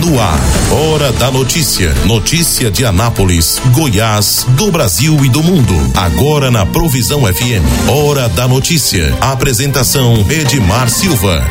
No ar, Hora da Notícia. Notícia de Anápolis, Goiás, do Brasil e do mundo. Agora na Provisão FM. Hora da Notícia. Apresentação Edmar Silva.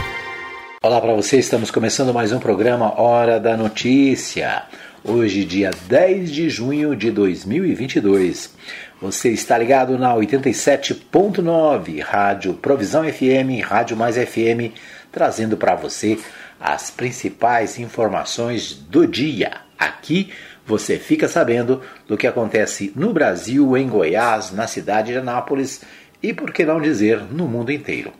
Olá para você, estamos começando mais um programa Hora da Notícia. Hoje, dia 10 de junho de 2022. Você está ligado na 87.9, Rádio Provisão FM, Rádio Mais FM, trazendo para você as principais informações do dia. Aqui você fica sabendo do que acontece no Brasil, em Goiás, na cidade de Anápolis e, por que não dizer, no mundo inteiro.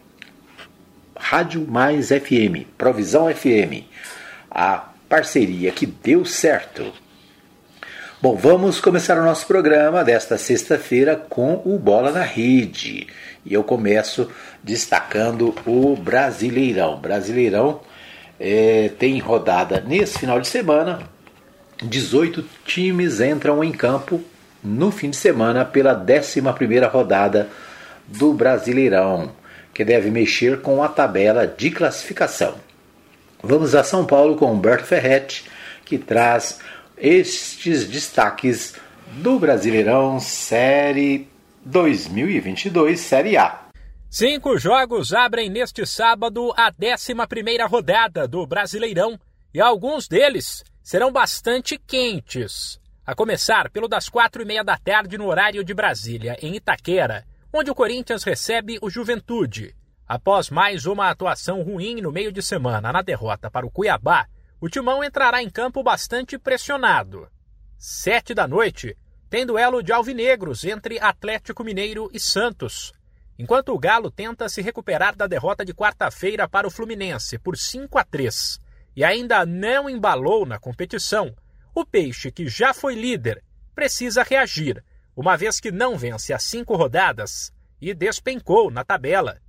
Rádio Mais FM, Provisão FM, a parceria que deu certo. Bom, vamos começar o nosso programa desta sexta-feira com o Bola na Rede. E eu começo destacando o Brasileirão. Brasileirão é, tem rodada nesse final de semana. 18 times entram em campo no fim de semana pela 11 rodada do Brasileirão, que deve mexer com a tabela de classificação. Vamos a São Paulo com Humberto Ferretti, que traz estes destaques do Brasileirão Série 2022 Série A. Cinco jogos abrem neste sábado a 11 rodada do Brasileirão e alguns deles serão bastante quentes. A começar pelo das quatro e meia da tarde no horário de Brasília, em Itaquera, onde o Corinthians recebe o Juventude. Após mais uma atuação ruim no meio de semana na derrota para o Cuiabá, o Timão entrará em campo bastante pressionado. Sete da noite, tem duelo de alvinegros entre Atlético Mineiro e Santos. Enquanto o Galo tenta se recuperar da derrota de quarta-feira para o Fluminense por 5 a 3 e ainda não embalou na competição, o Peixe, que já foi líder, precisa reagir, uma vez que não vence as cinco rodadas e despencou na tabela.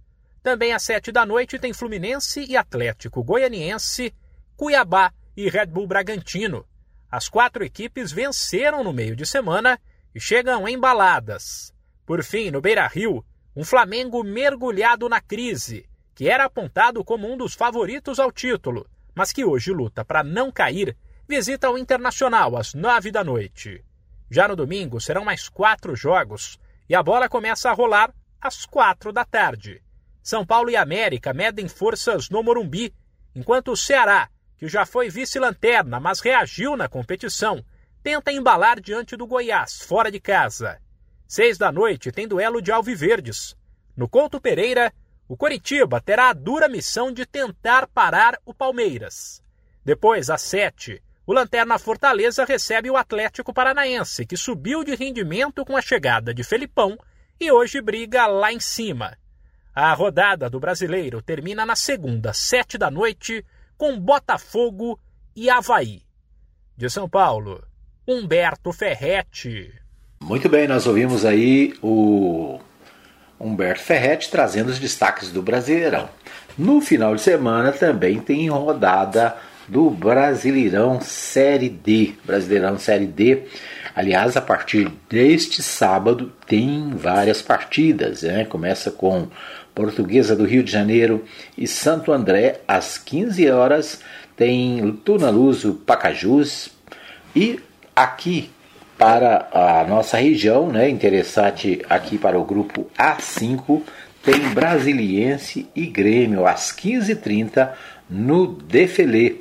Também às sete da noite tem Fluminense e Atlético Goianiense, Cuiabá e Red Bull Bragantino. As quatro equipes venceram no meio de semana e chegam embaladas. Por fim, no Beira Rio, um Flamengo mergulhado na crise, que era apontado como um dos favoritos ao título, mas que hoje luta para não cair, visita o Internacional às nove da noite. Já no domingo serão mais quatro jogos e a bola começa a rolar às quatro da tarde. São Paulo e América medem forças no Morumbi, enquanto o Ceará, que já foi vice-lanterna, mas reagiu na competição, tenta embalar diante do Goiás, fora de casa. Seis da noite tem duelo de Alviverdes. No Couto Pereira, o Coritiba terá a dura missão de tentar parar o Palmeiras. Depois, às sete, o Lanterna Fortaleza recebe o Atlético Paranaense, que subiu de rendimento com a chegada de Felipão e hoje briga lá em cima. A rodada do brasileiro termina na segunda, sete da noite, com Botafogo e Havaí. De São Paulo, Humberto Ferretti. Muito bem, nós ouvimos aí o Humberto Ferretti trazendo os destaques do Brasileirão. No final de semana também tem rodada do Brasileirão Série D. Brasileirão Série D. Aliás, a partir deste sábado tem várias partidas. Né? Começa com Portuguesa do Rio de Janeiro e Santo André às 15 horas. Tem Tuna Luso Pacajus. E aqui para a nossa região, né, interessante aqui para o grupo A5, tem Brasiliense e Grêmio às 15h30 no Defilê.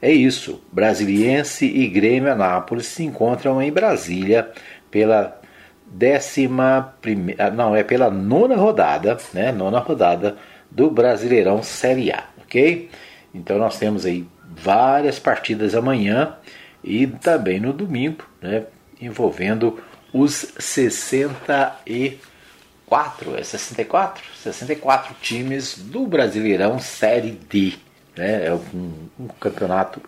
É isso, Brasiliense e Grêmio Anápolis se encontram em Brasília pela décima primeira, não, é pela nona rodada, né, nona rodada do Brasileirão Série A, ok? Então nós temos aí várias partidas amanhã e também no domingo, né, envolvendo os 64, é 64? 64 times do Brasileirão Série D. Né? É um, um campeonato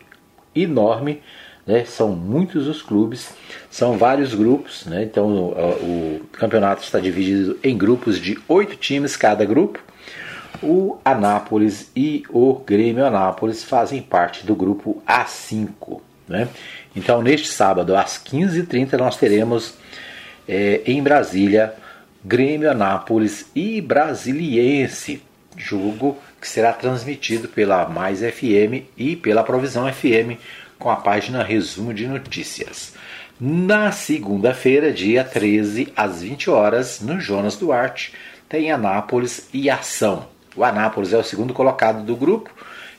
enorme, né? são muitos os clubes, são vários grupos, né? então o, o, campeonato está dividido em grupos de oito times cada grupo. O Anápolis e o Grêmio Anápolis fazem parte do grupo A5. Né? Então, neste sábado, às 15h30, nós teremos é, em Brasília Grêmio Anápolis e Brasiliense, jogo que será transmitido pela Mais FM e pela Provisão FM com a página Resumo de Notícias. Na segunda-feira, dia 13, às 20 horas, no Jonas Duarte, tem Anápolis e Ação. O Anápolis é o segundo colocado do grupo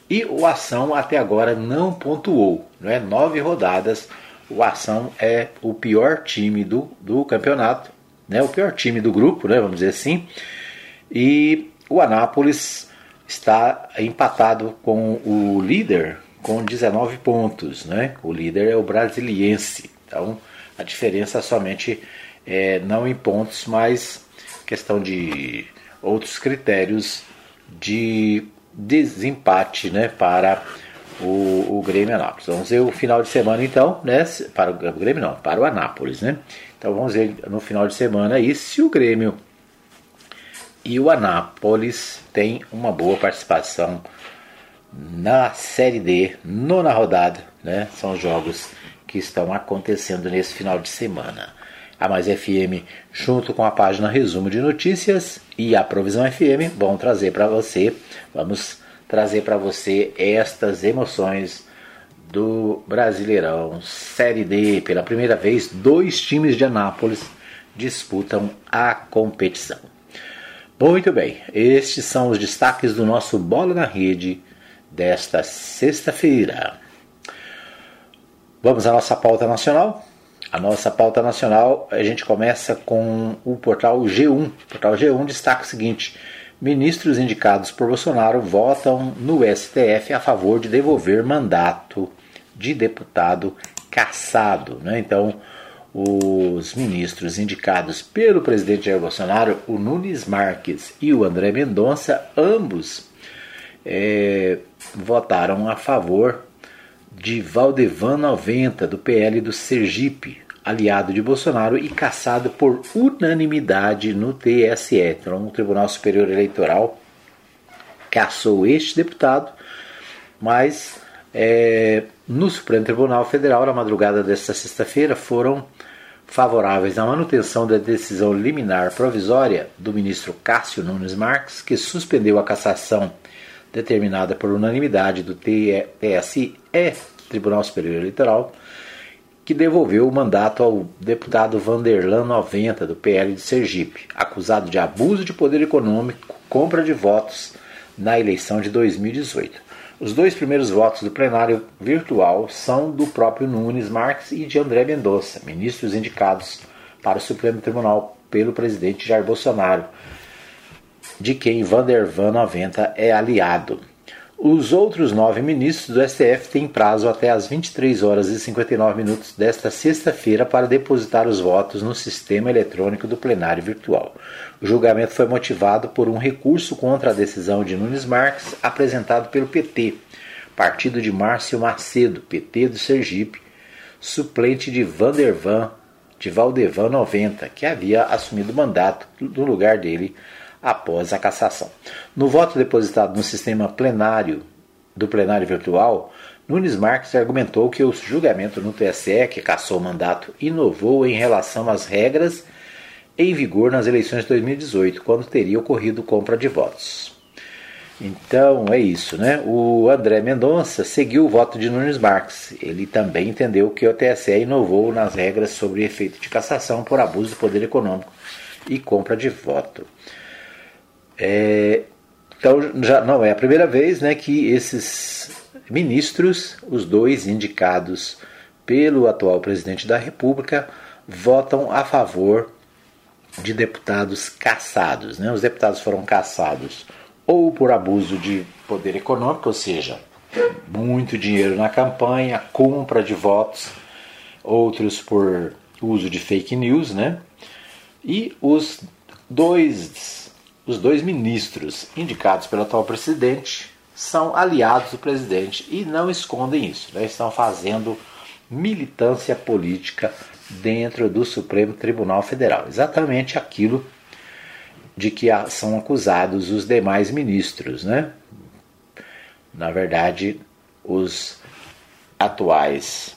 e o Ação até agora não pontuou. Não é? Nove rodadas, o Ação é o pior time do, do campeonato, né? o pior time do grupo, né? vamos dizer assim. E o Anápolis está empatado com o líder com 19 pontos. Né? O líder é o Brasiliense. Então a diferença somente é, não em pontos, mas questão de outros critérios de desempate né, para o, o Grêmio Anápolis. Vamos ver o final de semana então, né? Para o Grêmio não, para o Anápolis, né? Então vamos ver no final de semana aí se o Grêmio e o Anápolis têm uma boa participação na Série D, nona rodada, né? São jogos que estão acontecendo nesse final de semana. A Mais FM, junto com a página Resumo de Notícias e a Provisão FM, vão trazer para você, vamos trazer para você estas emoções do Brasileirão Série D. Pela primeira vez, dois times de Anápolis disputam a competição. Muito bem, estes são os destaques do nosso Bola na Rede desta sexta-feira. Vamos à nossa pauta nacional. A nossa pauta nacional, a gente começa com o portal G1. O portal G1 destaca o seguinte: ministros indicados por Bolsonaro votam no STF a favor de devolver mandato de deputado cassado. Né? Então, os ministros indicados pelo presidente Jair Bolsonaro, o Nunes Marques e o André Mendonça, ambos é, votaram a favor de Valdevan 90, do PL do Sergipe, aliado de Bolsonaro e cassado por unanimidade no TSE. Então, o Tribunal Superior Eleitoral cassou este deputado, mas é, no Supremo Tribunal Federal, na madrugada desta sexta-feira, foram favoráveis à manutenção da decisão liminar provisória do ministro Cássio Nunes Marques, que suspendeu a cassação determinada por unanimidade do TSE, Tribunal Superior Eleitoral, que devolveu o mandato ao deputado Vanderlan 90 do PL de Sergipe, acusado de abuso de poder econômico, compra de votos na eleição de 2018. Os dois primeiros votos do plenário virtual são do próprio Nunes Marques e de André Mendonça, ministros indicados para o Supremo Tribunal pelo presidente Jair Bolsonaro, de quem Vandervan 90 é aliado. Os outros nove ministros do STF têm prazo até às 23 horas e 59 minutos desta sexta-feira para depositar os votos no sistema eletrônico do plenário virtual. O julgamento foi motivado por um recurso contra a decisão de Nunes Marques apresentado pelo PT, partido de Márcio Macedo, PT do Sergipe, suplente de Vandervan, de Valdevan 90, que havia assumido o mandato no lugar dele após a cassação. No voto depositado no sistema plenário do plenário virtual, Nunes Marques argumentou que o julgamento no TSE, que cassou o mandato, inovou em relação às regras em vigor nas eleições de 2018, quando teria ocorrido compra de votos. Então é isso, né? O André Mendonça seguiu o voto de Nunes Marques. Ele também entendeu que o TSE inovou nas regras sobre efeito de cassação por abuso de poder econômico e compra de voto. É, então já não é a primeira vez né, que esses ministros, os dois indicados pelo atual presidente da República, votam a favor de deputados caçados. Né? Os deputados foram caçados ou por abuso de poder econômico, ou seja, muito dinheiro na campanha, compra de votos, outros por uso de fake news, né? E os dois os dois ministros indicados pelo atual presidente são aliados do presidente e não escondem isso. Né? Estão fazendo militância política dentro do Supremo Tribunal Federal. Exatamente aquilo de que são acusados os demais ministros. Né? Na verdade, os atuais,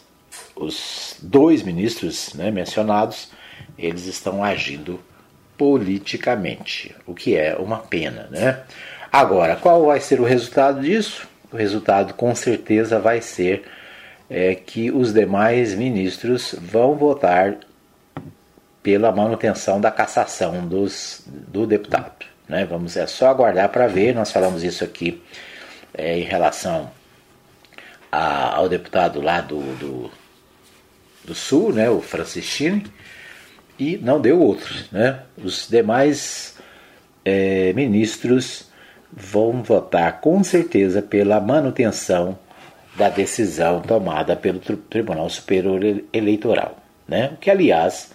os dois ministros né, mencionados, eles estão agindo politicamente, o que é uma pena, né? Agora, qual vai ser o resultado disso? O resultado com certeza vai ser é, que os demais ministros vão votar pela manutenção da cassação dos, do deputado. Né? Vamos é só aguardar para ver. Nós falamos isso aqui é, em relação a, ao deputado lá do, do, do, Sul, né, o Francischini, e não deu outros. Né? Os demais é, ministros vão votar com certeza pela manutenção da decisão tomada pelo Tribunal Superior Eleitoral. Né? Que, aliás,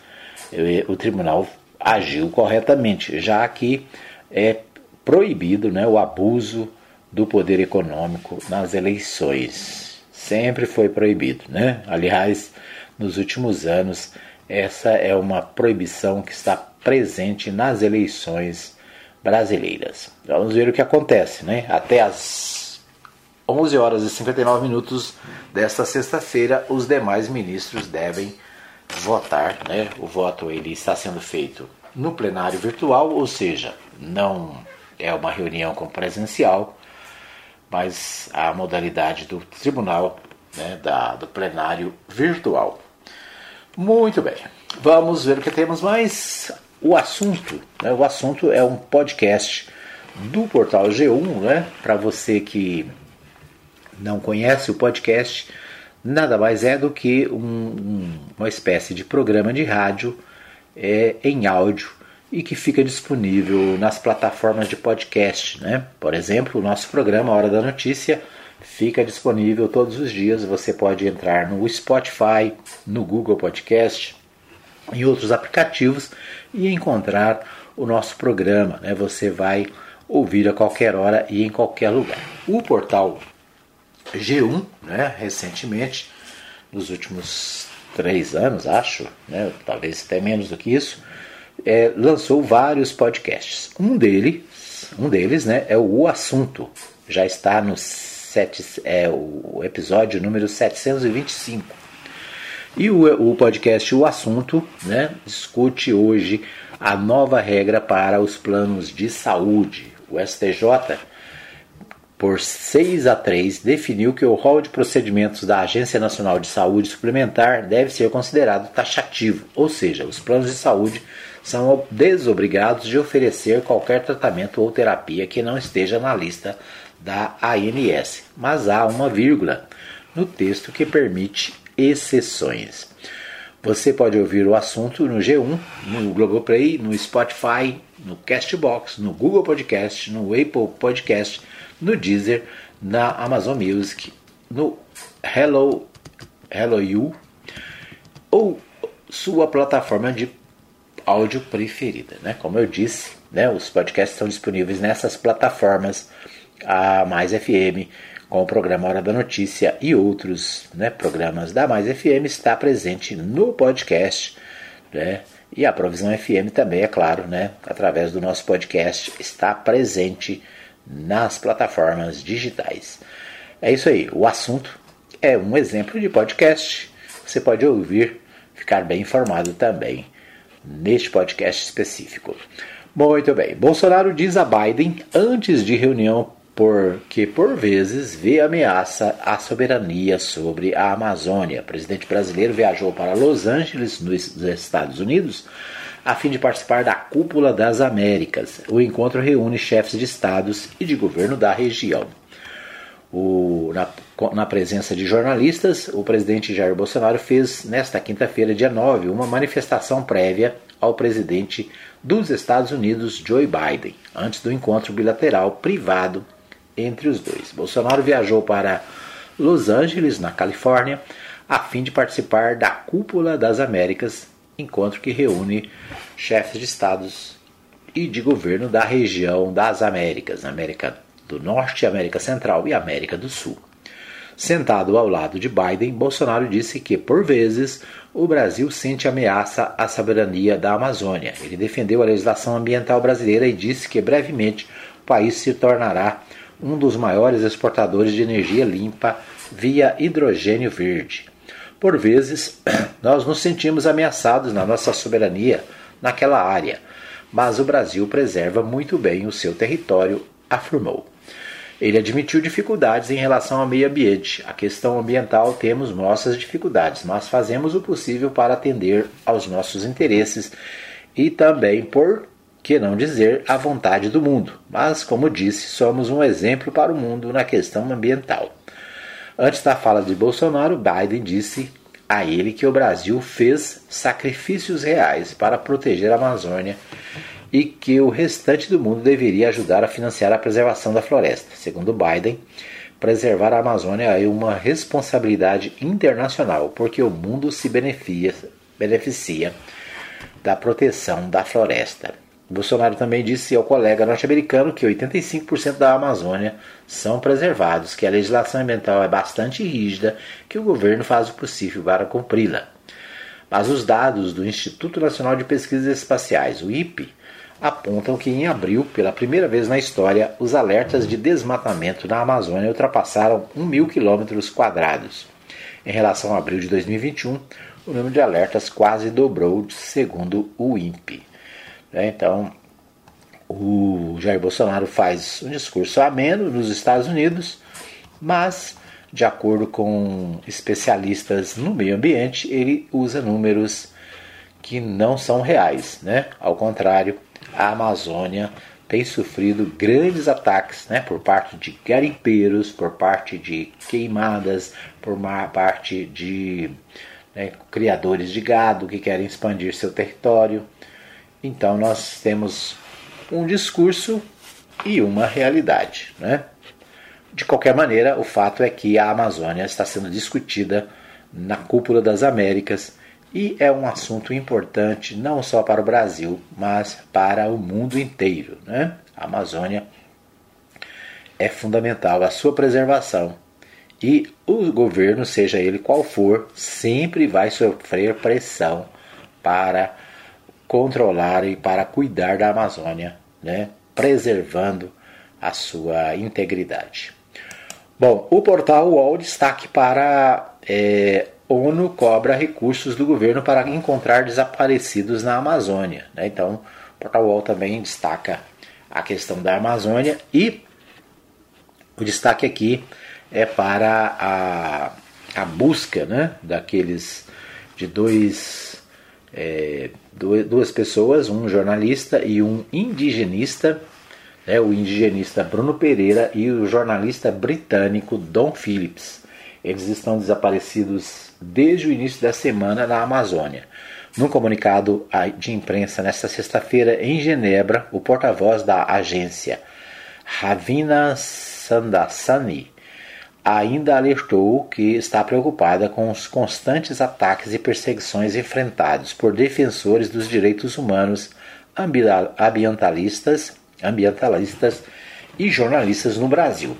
o tribunal agiu corretamente, já que é proibido né, o abuso do poder econômico nas eleições. Sempre foi proibido. Né? Aliás, nos últimos anos, essa é uma proibição que está presente nas eleições brasileiras. Vamos ver o que acontece, né? Até as 11 horas e 59 minutos desta sexta-feira, os demais ministros devem votar, né? O voto ele está sendo feito no plenário virtual, ou seja, não é uma reunião com presencial, mas a modalidade do tribunal, né, da, do plenário virtual. Muito bem, vamos ver o que temos mais. O assunto, né, o assunto é um podcast do portal G1, né? Para você que não conhece o podcast, nada mais é do que um, um, uma espécie de programa de rádio é, em áudio e que fica disponível nas plataformas de podcast. Né? Por exemplo, o nosso programa Hora da Notícia fica disponível todos os dias. Você pode entrar no Spotify, no Google Podcast, em outros aplicativos e encontrar o nosso programa. Né? Você vai ouvir a qualquer hora e em qualquer lugar. O portal G1, né, recentemente, nos últimos três anos, acho, né, talvez até menos do que isso, é, lançou vários podcasts. Um deles, um deles né, é o, o Assunto, já está no sete, é, o episódio número 725. E o, o podcast O Assunto né, discute hoje a nova regra para os planos de saúde. O STJ por 6 a 3, definiu que o rol de procedimentos da Agência Nacional de Saúde Suplementar deve ser considerado taxativo, ou seja, os planos de saúde são desobrigados de oferecer qualquer tratamento ou terapia que não esteja na lista da ANS, mas há uma vírgula no texto que permite exceções. Você pode ouvir o assunto no G1, no Globoplay, no Spotify, no Castbox, no Google Podcast, no Apple Podcast no Deezer, na Amazon Music, no Hello, Hello You ou sua plataforma de áudio preferida. Né? Como eu disse, né, os podcasts estão disponíveis nessas plataformas, a Mais FM, com o programa Hora da Notícia e outros né, programas da Mais FM está presente no podcast. Né? E a Provisão FM também, é claro, né, através do nosso podcast, está presente nas plataformas digitais. É isso aí, o assunto é um exemplo de podcast. Você pode ouvir, ficar bem informado também neste podcast específico. Muito bem, Bolsonaro diz a Biden antes de reunião porque por vezes vê ameaça à soberania sobre a Amazônia. O presidente brasileiro viajou para Los Angeles, nos Estados Unidos, a fim de participar da Cúpula das Américas. O encontro reúne chefes de estados e de governo da região. O, na, na, presença de jornalistas, o presidente Jair Bolsonaro fez, nesta quinta-feira, dia 9, uma manifestação prévia ao presidente dos Estados Unidos, Joe Biden, antes do encontro bilateral privado entre os dois. Bolsonaro viajou para Los Angeles, na Califórnia, a fim de participar da Cúpula das Américas encontro que reúne chefes de estados e de governo da região das Américas, América do Norte, América Central e América do Sul. Sentado ao lado de Biden, Bolsonaro disse que, por vezes, o Brasil sente ameaça à soberania da Amazônia. Ele defendeu a legislação ambiental brasileira e disse que, brevemente, o país se tornará um dos maiores exportadores de energia limpa via hidrogênio verde. Por vezes, nós nos sentimos ameaçados na nossa soberania naquela área, mas o Brasil preserva muito bem o seu território afirmou. Ele admitiu dificuldades em relação ao meio ambiente. A questão ambiental temos nossas dificuldades, mas fazemos o possível para atender aos nossos interesses e também, por que não dizer, a vontade do mundo. Mas, como disse, somos um exemplo para o mundo na questão ambiental. Antes da fala de Bolsonaro, Biden disse a ele que o Brasil fez sacrifícios reais para proteger a Amazônia e que o restante do mundo deveria ajudar a financiar a preservação da floresta. Segundo Biden, preservar a Amazônia é uma responsabilidade internacional, porque o mundo se beneficia, beneficia da proteção da floresta. Bolsonaro também disse ao colega norte-americano que 85% da Amazônia são preservados, que a legislação ambiental é bastante rígida, que o governo faz o possível para cumpri-la. Mas os dados do Instituto Nacional de Pesquisas Espaciais, o IPE, apontam que em abril, pela primeira vez na história, os alertas de desmatamento na Amazônia ultrapassaram 1 mil quilômetros quadrados. Em relação a abril de 2021, o número de alertas quase dobrou, segundo o INPE. Né, então, o Jair Bolsonaro faz um discurso ameno nos Estados Unidos, mas, de acordo com especialistas no meio ambiente, ele usa números que não são reais. Né? Ao contrário, a Amazônia tem sofrido grandes ataques né, por parte de garimpeiros, por parte de queimadas, por parte de né, criadores de gado que querem expandir seu território. Então nós temos um discurso e uma realidade. Né? De qualquer maneira, o fato é que a Amazônia está sendo discutida na cúpula das Américas e é um assunto importante não só para o Brasil, mas para o mundo inteiro. Né? A Amazônia é fundamental a sua preservação e o governo, seja ele qual for, sempre vai sofrer pressão para controlar e para cuidar da Amazônia, né? preservando a sua integridade. Bom, o portal UOL destaque para é, ONU cobra recursos do governo para encontrar desaparecidos na Amazônia. Né? Então, o Portal UOL também destaca a questão da Amazônia e o destaque aqui é para a, a busca né, daqueles de dois, é, duas pessoas, um jornalista e um indigenista, né, o indigenista Bruno Pereira e o jornalista britânico Don Phillips. Eles estão desaparecidos desde o início da semana na Amazônia. Num comunicado de imprensa nesta sexta-feira em Genebra, o porta-voz da agência, Ravina Sandasani, ainda alertou que está preocupada com os constantes ataques e perseguições enfrentados por defensores dos direitos humanos, ambientalistas, ambientalistas e jornalistas no Brasil.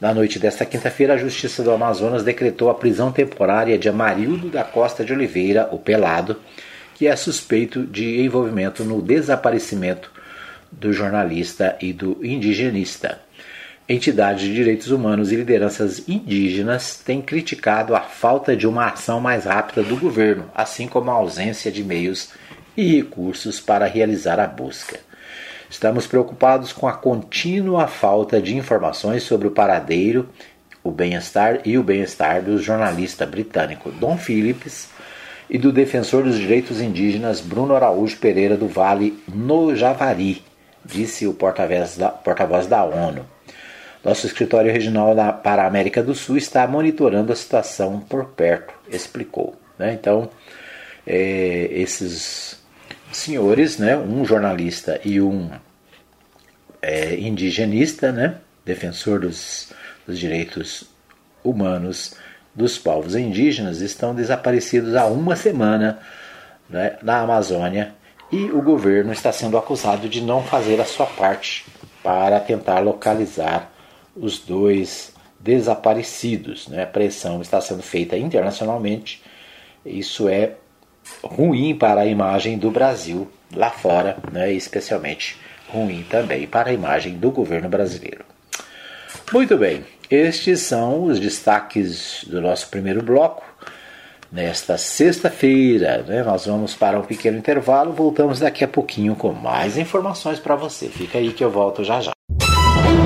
Na noite desta quinta-feira, a Justiça do Amazonas decretou a prisão temporária de Amarildo da Costa de Oliveira, o Pelado, que é suspeito de envolvimento no desaparecimento do jornalista e do indigenista. Entidades de direitos humanos e lideranças indígenas têm criticado a falta de uma ação mais rápida do governo, assim como a ausência de meios e recursos para realizar a busca. Estamos preocupados com a contínua falta de informações sobre o paradeiro, o bem-estar e o bem-estar do jornalista britânico Don Phillips e do defensor dos direitos indígenas Bruno Araújo Pereira do Vale no Javari, disse o porta-voz da, porta da ONU. Nosso escritório regional para a América do Sul está monitorando a situação por perto, explicou. Né? Então, é, esses senhores, né, um jornalista e um é, indigenista, né, defensor dos, dos direitos humanos dos povos indígenas, estão desaparecidos há uma semana né, na Amazônia e o governo está sendo acusado de não fazer a sua parte para tentar localizar os dois desaparecidos. Né? A pressão está sendo feita internacionalmente. Isso é ruim para a imagem do Brasil lá fora, né, especialmente ruim também para a imagem do governo brasileiro. Muito bem, estes são os destaques do nosso primeiro bloco. Nesta sexta-feira, né, nós vamos para um pequeno intervalo. Voltamos daqui a pouquinho com mais informações para você. Fica aí que eu volto já já.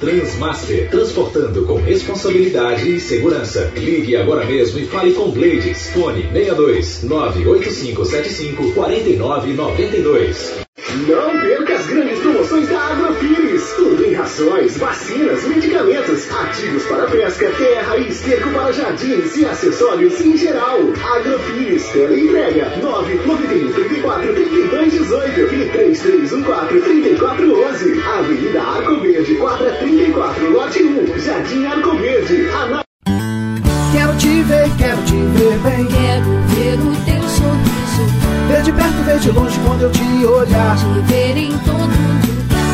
Transmaster, transportando com responsabilidade e segurança. Ligue agora mesmo e fale com Blades. Fone 62 98575 4992. Não perca as grandes promoções da Agrofires. Tudo em rações, vacinas, medicamentos, ativos para pesca, terra e esterco para jardins e acessórios em geral. Agrofires, entrega 991 34 32 18 e 3314 3411. Avenida Arco 1, Jardim Arco Verde. Ana... Quero te ver, quero te ver bem. Quero ver o teu sorriso. Ver de perto, ver de longe quando eu te olhar. Te ver.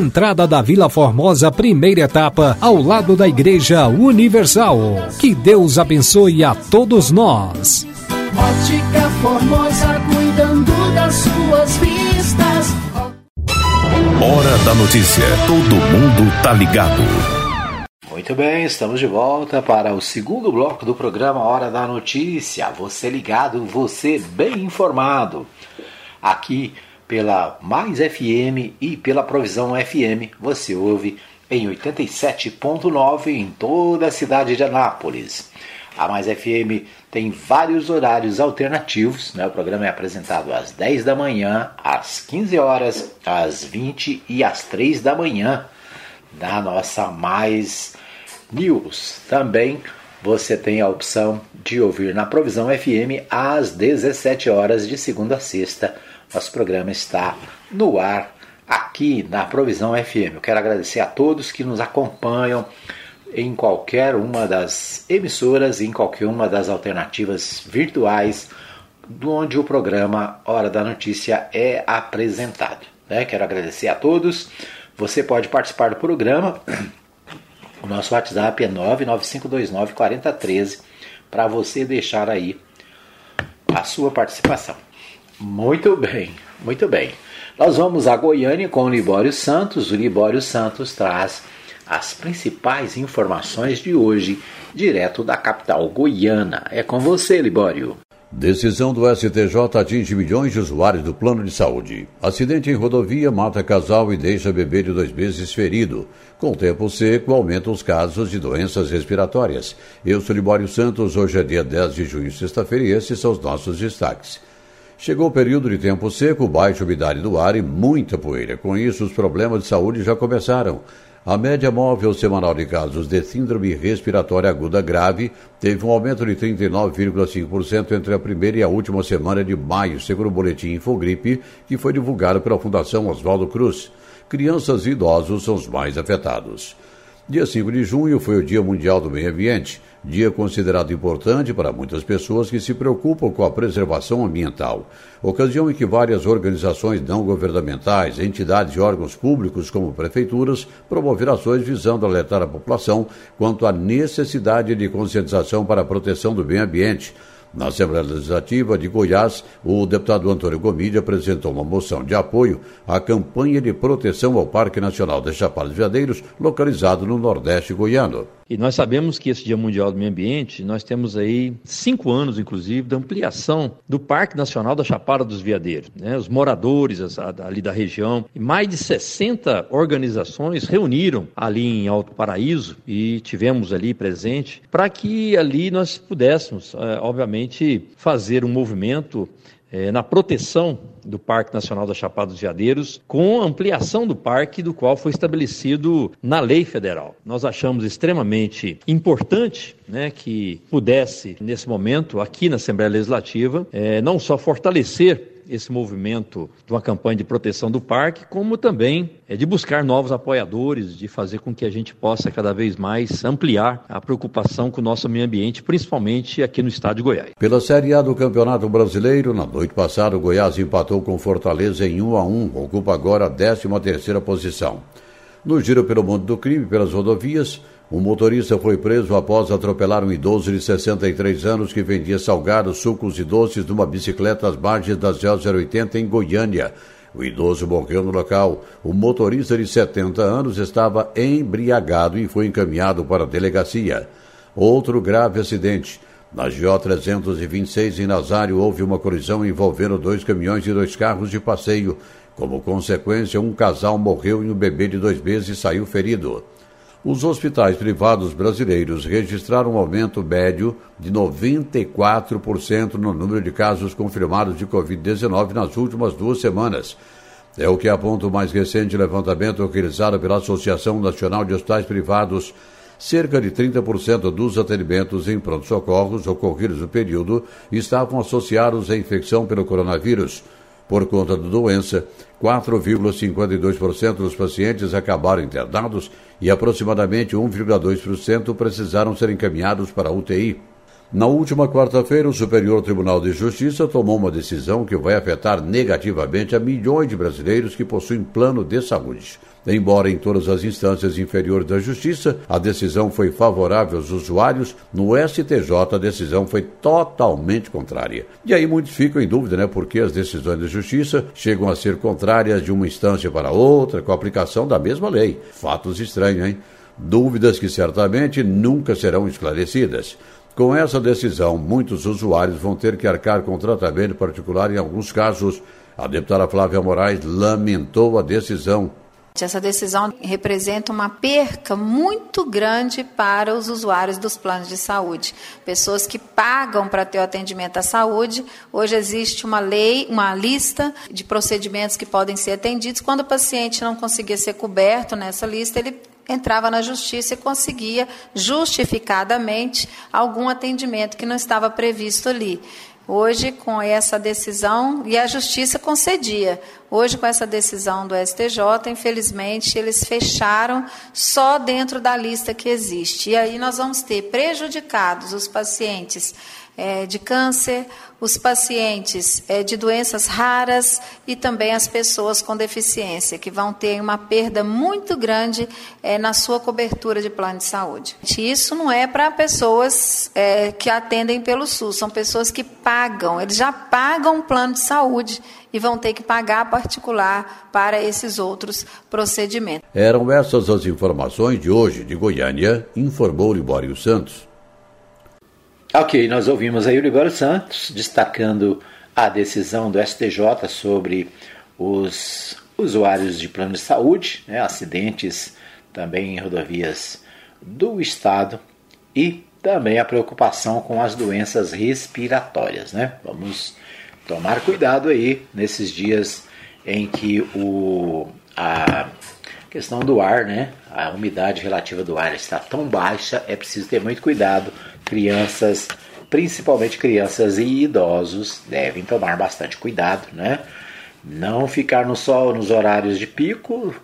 entrada da Vila Formosa, primeira etapa, ao lado da Igreja Universal. Que Deus abençoe a todos nós. Ótica Formosa, cuidando das suas vistas. Hora da notícia. Todo mundo tá ligado. Muito bem, estamos de volta para o segundo bloco do programa Hora da Notícia. Você ligado, você bem informado. Aqui pela Mais FM e pela Provisão FM, você ouve em 87.9 em toda a cidade de Anápolis. A Mais FM tem vários horários alternativos. Né? O programa é apresentado às 10 da manhã, às 15 horas, às 20 e às 3 da manhã da nossa Mais News. Também você tem a opção de ouvir na Provisão FM às 17 horas de segunda a sexta. Nosso programa está no ar aqui na Provisão FM. Eu quero agradecer a todos que nos acompanham em qualquer uma das emissoras, em qualquer uma das alternativas virtuais, onde o programa Hora da Notícia é apresentado. Né? Quero agradecer a todos. Você pode participar do programa. O nosso WhatsApp é 995294013 para você deixar aí a sua participação. Muito bem, muito bem. Nós vamos a Goiânia com o Libório Santos. O Libório Santos traz as principais informações de hoje, direto da capital goiana. É com você, Libório. Decisão do STJ atinge milhões de usuários do plano de saúde. Acidente em rodovia mata casal e deixa bebê de dois meses ferido. Com o tempo seco, aumentam os casos de doenças respiratórias. Eu sou Libório Santos, hoje é dia 10 de junho, sexta-feira, e esses são os nossos destaques. Chegou o período de tempo seco, baixa umidade do ar e muita poeira. Com isso, os problemas de saúde já começaram. A média móvel semanal de casos de síndrome respiratória aguda grave teve um aumento de 39,5% entre a primeira e a última semana de maio, segundo o boletim Infogripe, que foi divulgado pela Fundação Oswaldo Cruz. Crianças e idosos são os mais afetados. Dia 5 de junho foi o Dia Mundial do Meio Ambiente, dia considerado importante para muitas pessoas que se preocupam com a preservação ambiental. Ocasião em que várias organizações não governamentais, entidades e órgãos públicos, como prefeituras, promoveram ações visando alertar a população quanto à necessidade de conscientização para a proteção do meio ambiente. Na Assembleia Legislativa de Goiás, o deputado Antônio Gomide apresentou uma moção de apoio à campanha de proteção ao Parque Nacional das Chapadas Veadeiros, localizado no Nordeste goiano. E nós sabemos que esse Dia Mundial do Meio Ambiente, nós temos aí cinco anos, inclusive, da ampliação do Parque Nacional da Chapada dos Veadeiros. Né? Os moradores ali da região, mais de 60 organizações reuniram ali em Alto Paraíso e tivemos ali presente para que ali nós pudéssemos, obviamente, fazer um movimento é, na proteção do Parque Nacional da Chapada dos Veadeiros, com ampliação do parque, do qual foi estabelecido na lei federal. Nós achamos extremamente importante né, que pudesse, nesse momento, aqui na Assembleia Legislativa, é, não só fortalecer esse movimento de uma campanha de proteção do parque, como também é de buscar novos apoiadores, de fazer com que a gente possa cada vez mais ampliar a preocupação com o nosso meio ambiente, principalmente aqui no estado de Goiás. Pela Série A do Campeonato Brasileiro, na noite passada, o Goiás empatou com Fortaleza em 1 a 1, ocupa agora a 13 terceira posição. No giro pelo mundo do crime, pelas rodovias, um motorista foi preso após atropelar um idoso de 63 anos que vendia salgados, sucos e doces numa bicicleta às margens da 080 em Goiânia. O idoso morreu no local. O motorista de 70 anos estava embriagado e foi encaminhado para a delegacia. Outro grave acidente. Na GO 326 em Nazário houve uma colisão envolvendo dois caminhões e dois carros de passeio. Como consequência, um casal morreu e um bebê de dois meses saiu ferido. Os hospitais privados brasileiros registraram um aumento médio de 94% no número de casos confirmados de Covid-19 nas últimas duas semanas. É o que aponta o mais recente levantamento realizado pela Associação Nacional de Hospitais Privados. Cerca de 30% dos atendimentos em pronto-socorros ocorridos no período estavam associados à infecção pelo coronavírus. Por conta da doença, 4,52% dos pacientes acabaram internados e aproximadamente 1,2% precisaram ser encaminhados para UTI. Na última quarta-feira, o Superior Tribunal de Justiça tomou uma decisão que vai afetar negativamente a milhões de brasileiros que possuem plano de saúde. Embora em todas as instâncias inferiores da Justiça a decisão foi favorável aos usuários, no STJ a decisão foi totalmente contrária. E aí muitos ficam em dúvida, né, porque as decisões da Justiça chegam a ser contrárias de uma instância para outra com a aplicação da mesma lei. Fatos estranhos, hein? Dúvidas que certamente nunca serão esclarecidas. Com essa decisão, muitos usuários vão ter que arcar com tratamento particular em alguns casos. A deputada Flávia Moraes lamentou a decisão. Essa decisão representa uma perca muito grande para os usuários dos planos de saúde. Pessoas que pagam para ter o atendimento à saúde. Hoje existe uma lei, uma lista de procedimentos que podem ser atendidos. Quando o paciente não conseguia ser coberto nessa lista, ele entrava na justiça e conseguia justificadamente algum atendimento que não estava previsto ali. Hoje, com essa decisão, e a justiça concedia. Hoje, com essa decisão do STJ, infelizmente, eles fecharam só dentro da lista que existe. E aí nós vamos ter prejudicados os pacientes é, de câncer, os pacientes é, de doenças raras e também as pessoas com deficiência, que vão ter uma perda muito grande é, na sua cobertura de plano de saúde. Isso não é para pessoas é, que atendem pelo SUS, são pessoas que pagam, eles já pagam plano de saúde e vão ter que pagar particular para esses outros procedimentos. Eram essas as informações de hoje de Goiânia, informou Libório Santos. Ok, nós ouvimos aí o Libório Santos destacando a decisão do STJ sobre os usuários de plano de saúde, né, acidentes também em rodovias do estado e também a preocupação com as doenças respiratórias, né? Vamos tomar cuidado aí nesses dias em que o a questão do ar, né? A umidade relativa do ar está tão baixa, é preciso ter muito cuidado crianças, principalmente crianças e idosos, devem tomar bastante cuidado, né? Não ficar no sol nos horários de pico,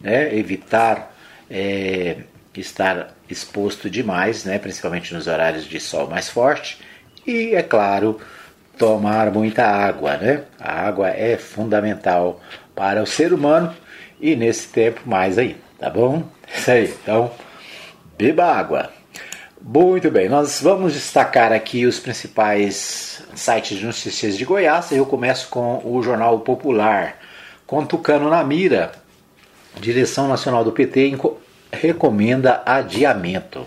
né? Evitar é, estar exposto demais, né? Principalmente nos horários de sol mais forte e, é claro, tomar muita água, né? A água é fundamental para o ser humano e nesse tempo mais aí, tá bom? Isso aí. Então, beba água. Muito bem, nós vamos destacar aqui os principais sites de notícias de Goiás. Eu começo com o Jornal Popular. Com Tucano na mira, direção nacional do PT recomenda adiamento.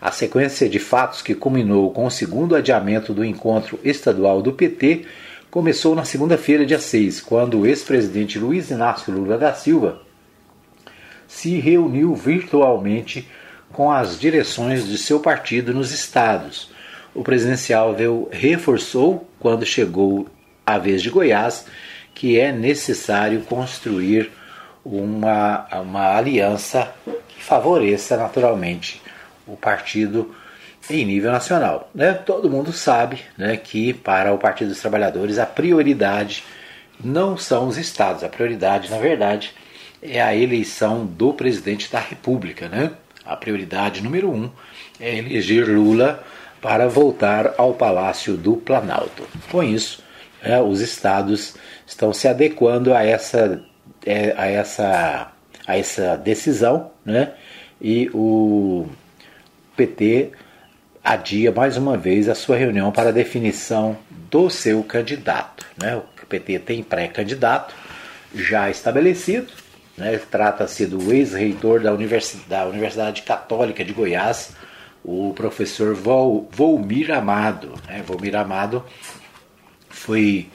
A sequência de fatos que culminou com o segundo adiamento do encontro estadual do PT começou na segunda-feira, dia 6, quando o ex-presidente Luiz Inácio Lula da Silva se reuniu virtualmente com as direções de seu partido nos estados. O presidenciável reforçou, quando chegou a vez de Goiás, que é necessário construir uma, uma aliança que favoreça naturalmente o partido em nível nacional. Né? Todo mundo sabe né, que para o Partido dos Trabalhadores a prioridade não são os estados, a prioridade, na verdade, é a eleição do presidente da República. Né? A prioridade número um é eleger Lula para voltar ao Palácio do Planalto. Com isso, né, os estados estão se adequando a essa, é, a essa, a essa decisão né? e o PT adia mais uma vez a sua reunião para definição do seu candidato. Né? O PT tem pré-candidato já estabelecido, né? trata-se do ex-reitor da, Universidade, da Universidade Católica de Goiás, o professor Vol, Volmir Amado. Né? Volmir Amado foi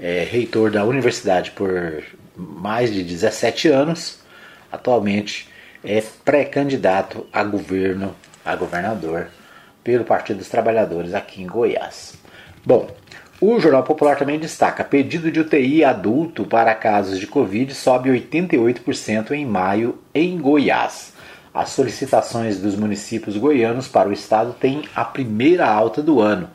é, reitor da universidade por mais de 17 anos, atualmente é pré-candidato a governo, a governador pelo Partido dos Trabalhadores aqui em Goiás. Bom, o Jornal Popular também destaca: pedido de UTI adulto para casos de Covid sobe 88% em maio em Goiás. As solicitações dos municípios goianos para o estado têm a primeira alta do ano.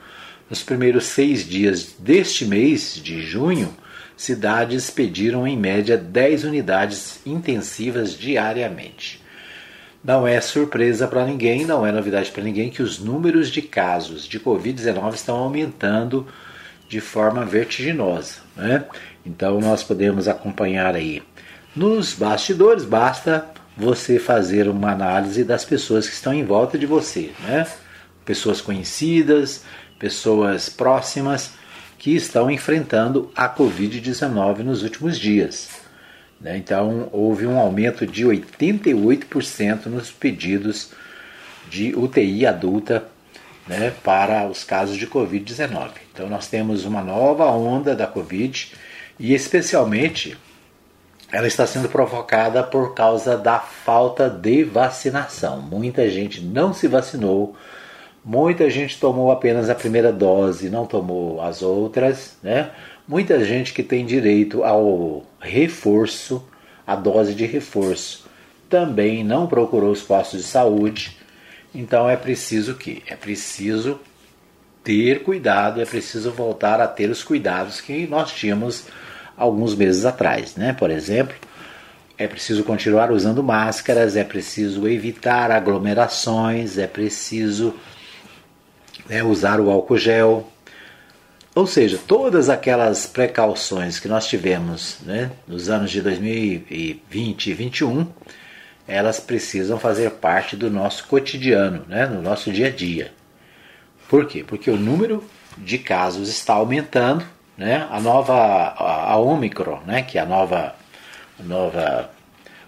Nos primeiros seis dias deste mês de junho, cidades pediram em média 10 unidades intensivas diariamente. Não é surpresa para ninguém, não é novidade para ninguém que os números de casos de Covid-19 estão aumentando de forma vertiginosa. Né? Então nós podemos acompanhar aí nos bastidores, basta você fazer uma análise das pessoas que estão em volta de você, né? pessoas conhecidas, pessoas próximas que estão enfrentando a Covid-19 nos últimos dias. Né? Então, houve um aumento de 88% nos pedidos de UTI adulta né, para os casos de Covid-19. Então, nós temos uma nova onda da Covid e, especialmente, ela está sendo provocada por causa da falta de vacinação. Muita gente não se vacinou, muita gente tomou apenas a primeira dose, não tomou as outras, né? Muita gente que tem direito ao reforço, a dose de reforço, também não procurou os postos de saúde. Então é preciso que é preciso ter cuidado, é preciso voltar a ter os cuidados que nós tínhamos alguns meses atrás, né? Por exemplo, é preciso continuar usando máscaras, é preciso evitar aglomerações, é preciso né, usar o álcool gel, ou seja, todas aquelas precauções que nós tivemos né, nos anos de 2020 e 2021, elas precisam fazer parte do nosso cotidiano, né, no nosso dia a dia. Por quê? Porque o número de casos está aumentando, né? A nova a, a Omicron, né, que é a nova nova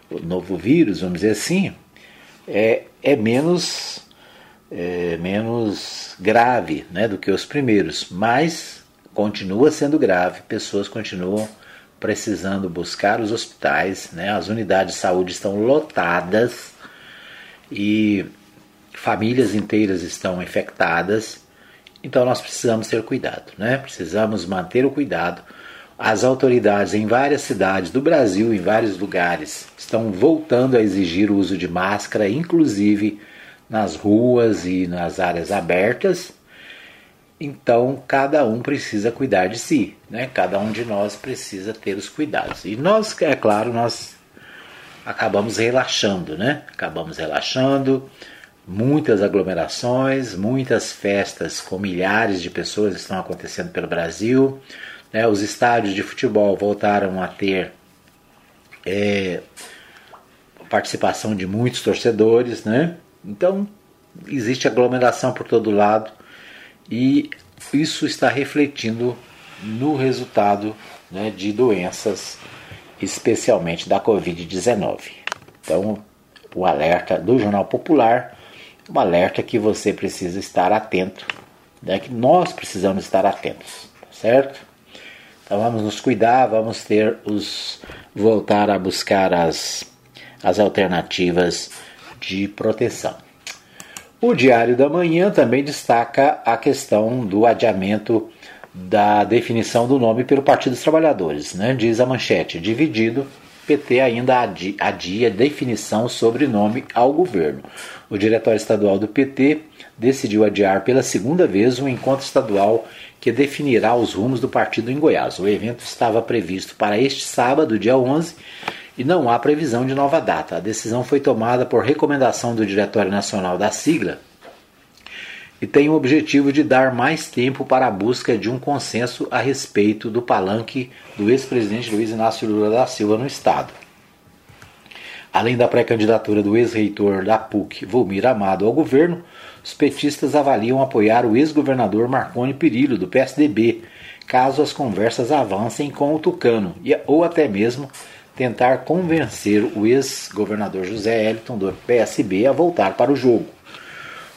o novo vírus, vamos dizer assim, é, é menos é, menos grave né, do que os primeiros, mas continua sendo grave, pessoas continuam precisando buscar os hospitais, né? as unidades de saúde estão lotadas e famílias inteiras estão infectadas, então nós precisamos ter cuidado, né? precisamos manter o cuidado. As autoridades em várias cidades do Brasil, em vários lugares, estão voltando a exigir o uso de máscara, inclusive nas ruas e nas áreas abertas então, cada um precisa cuidar de si, né? Cada um de nós precisa ter os cuidados. E nós, é claro, nós acabamos relaxando, né? Acabamos relaxando, muitas aglomerações, muitas festas com milhares de pessoas estão acontecendo pelo Brasil. Né? Os estádios de futebol voltaram a ter é, participação de muitos torcedores, né? Então existe aglomeração por todo lado e isso está refletindo no resultado né, de doenças, especialmente da Covid-19. Então, o alerta do Jornal Popular, um alerta que você precisa estar atento, né, que nós precisamos estar atentos, tá certo? Então vamos nos cuidar, vamos ter os voltar a buscar as, as alternativas de proteção. O Diário da Manhã também destaca a questão do adiamento da definição do nome pelo Partido dos Trabalhadores, né? diz a manchete. Dividido, PT ainda adia, adia definição sobre nome ao governo. O diretório estadual do PT decidiu adiar pela segunda vez um encontro estadual que definirá os rumos do partido em Goiás. O evento estava previsto para este sábado, dia 11, e não há previsão de nova data. A decisão foi tomada por recomendação do Diretório Nacional da sigla e tem o objetivo de dar mais tempo para a busca de um consenso a respeito do palanque do ex-presidente Luiz Inácio Lula da Silva no Estado. Além da pré-candidatura do ex-reitor da PUC, Volmir Amado, ao governo, os petistas avaliam apoiar o ex-governador Marconi Perillo, do PSDB, caso as conversas avancem com o Tucano, ou até mesmo tentar convencer o ex-governador José Eliton, do PSB, a voltar para o jogo.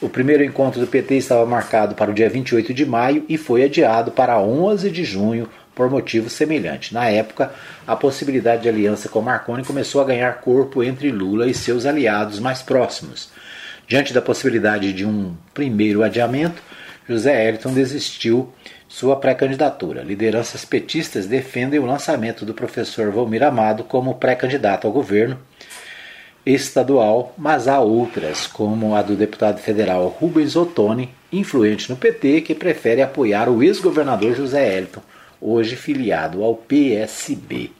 O primeiro encontro do PT estava marcado para o dia 28 de maio e foi adiado para 11 de junho por motivo semelhante. Na época, a possibilidade de aliança com Marconi começou a ganhar corpo entre Lula e seus aliados mais próximos. Diante da possibilidade de um primeiro adiamento, José Eliton desistiu sua pré-candidatura. Lideranças petistas defendem o lançamento do professor Valmir Amado como pré-candidato ao governo estadual, mas há outras, como a do deputado federal Rubens Ottoni, influente no PT, que prefere apoiar o ex-governador José Elton, hoje filiado ao PSB.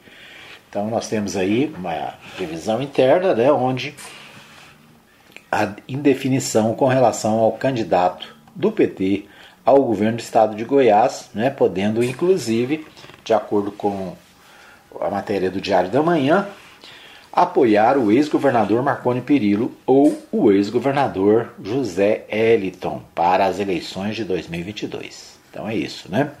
Então nós temos aí uma divisão interna, né, onde a indefinição com relação ao candidato do PT ao governo do estado de Goiás, né, podendo inclusive, de acordo com a matéria do Diário da Manhã, apoiar o ex-governador Marconi Perillo ou o ex-governador José Eliton para as eleições de 2022. Então é isso, né?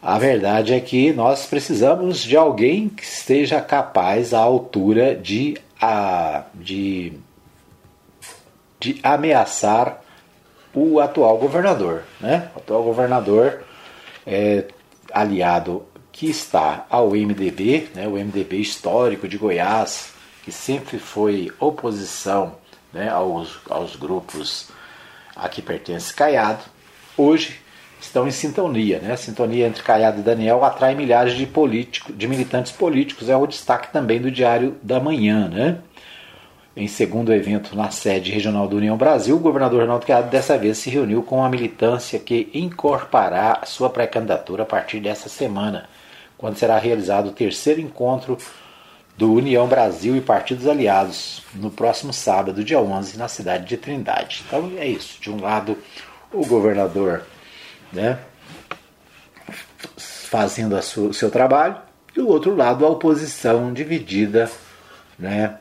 A verdade é que nós precisamos de alguém que esteja capaz à altura de, a, de, de ameaçar o atual governador. Né? O atual governador é aliado que está ao MDB, né, o MDB histórico de Goiás, que sempre foi oposição né, aos, aos grupos a que pertence Caiado, hoje estão em sintonia. Né? A sintonia entre Caiado e Daniel atrai milhares de, políticos, de militantes políticos, é o destaque também do Diário da Manhã. Né? Em segundo evento na sede regional do União Brasil, o governador Ronaldo Caiado dessa vez se reuniu com a militância que incorporará sua pré-candidatura a partir dessa semana quando será realizado o terceiro encontro do União Brasil e Partidos Aliados no próximo sábado, dia 11, na cidade de Trindade. Então é isso. De um lado, o governador né, fazendo o seu trabalho, e do outro lado, a oposição dividida né,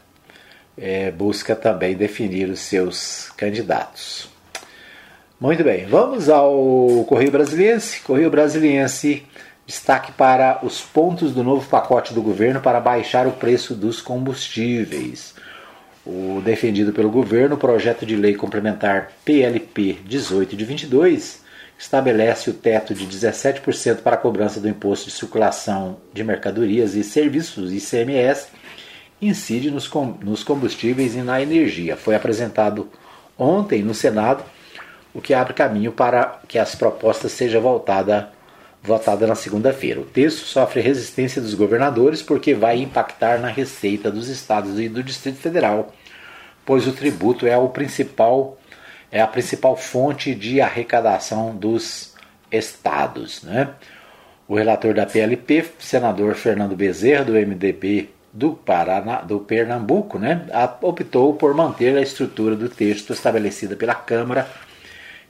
é, busca também definir os seus candidatos. Muito bem, vamos ao Correio Brasiliense. Correio Brasiliense Destaque para os pontos do novo pacote do governo para baixar o preço dos combustíveis. O defendido pelo governo, o projeto de lei complementar PLP 18 de 22 estabelece o teto de 17% para a cobrança do imposto de circulação de mercadorias e serviços ICMS, incide nos combustíveis e na energia. Foi apresentado ontem no Senado, o que abre caminho para que as propostas sejam voltadas votada na segunda-feira. O texto sofre resistência dos governadores porque vai impactar na receita dos estados e do Distrito Federal, pois o tributo é o principal é a principal fonte de arrecadação dos estados, né? O relator da PLP, senador Fernando Bezerra do MDB do Paraná, do Pernambuco, né, optou por manter a estrutura do texto estabelecida pela Câmara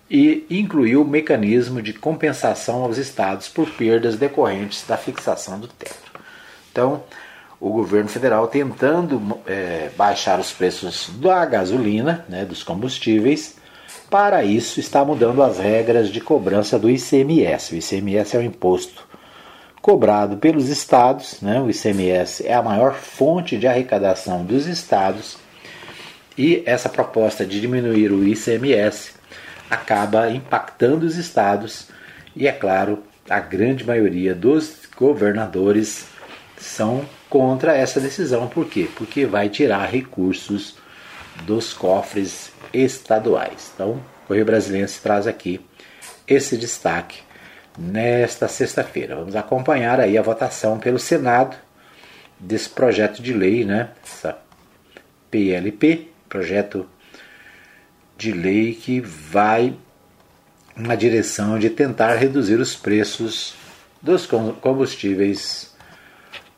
e incluiu o mecanismo de compensação aos estados por perdas decorrentes da fixação do teto. Então, o governo federal tentando é, baixar os preços da gasolina, né, dos combustíveis, para isso está mudando as regras de cobrança do ICMS. O ICMS é o imposto cobrado pelos estados, né? o ICMS é a maior fonte de arrecadação dos estados e essa proposta de diminuir o ICMS acaba impactando os estados e, é claro, a grande maioria dos governadores são contra essa decisão. Por quê? Porque vai tirar recursos dos cofres estaduais. Então, o Correio Brasileiro traz aqui esse destaque nesta sexta-feira. Vamos acompanhar aí a votação pelo Senado desse projeto de lei, né? Essa PLP, projeto de lei que vai na direção de tentar reduzir os preços dos combustíveis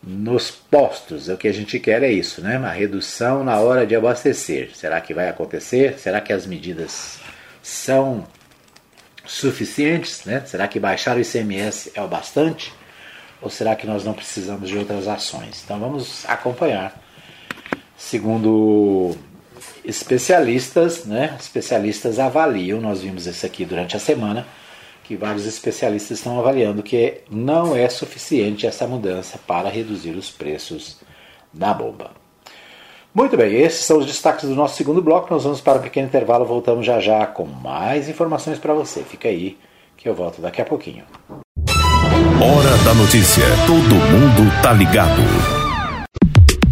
nos postos. O que a gente quer é isso, né? Uma redução na hora de abastecer. Será que vai acontecer? Será que as medidas são suficientes? Né? Será que baixar o ICMS é o bastante? Ou será que nós não precisamos de outras ações? Então vamos acompanhar. Segundo especialistas, né? Especialistas avaliam, nós vimos isso aqui durante a semana, que vários especialistas estão avaliando que não é suficiente essa mudança para reduzir os preços da bomba. Muito bem, esses são os destaques do nosso segundo bloco. Nós vamos para um pequeno intervalo, voltamos já já com mais informações para você. Fica aí que eu volto daqui a pouquinho. Hora da notícia. Todo mundo tá ligado.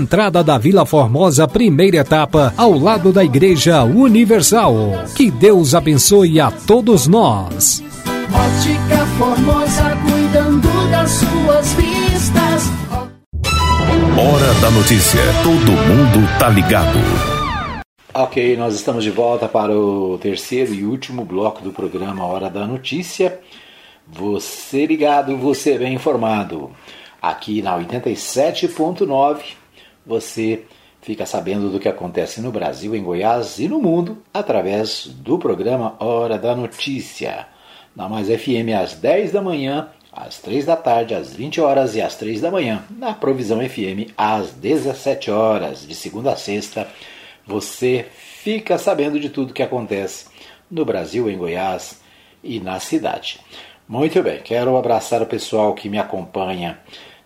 entrada da Vila Formosa, primeira etapa, ao lado da Igreja Universal. Que Deus abençoe a todos nós. Ótica Formosa, cuidando das suas vistas. Hora da notícia. Todo mundo tá ligado. Ok, nós estamos de volta para o terceiro e último bloco do programa Hora da Notícia. Você ligado, você bem informado. Aqui na 87.9, você fica sabendo do que acontece no Brasil, em Goiás e no mundo através do programa Hora da Notícia. Na Mais FM às 10 da manhã, às 3 da tarde, às 20 horas e às 3 da manhã. Na Provisão FM às 17 horas, de segunda a sexta. Você fica sabendo de tudo que acontece no Brasil, em Goiás e na cidade. Muito bem, quero abraçar o pessoal que me acompanha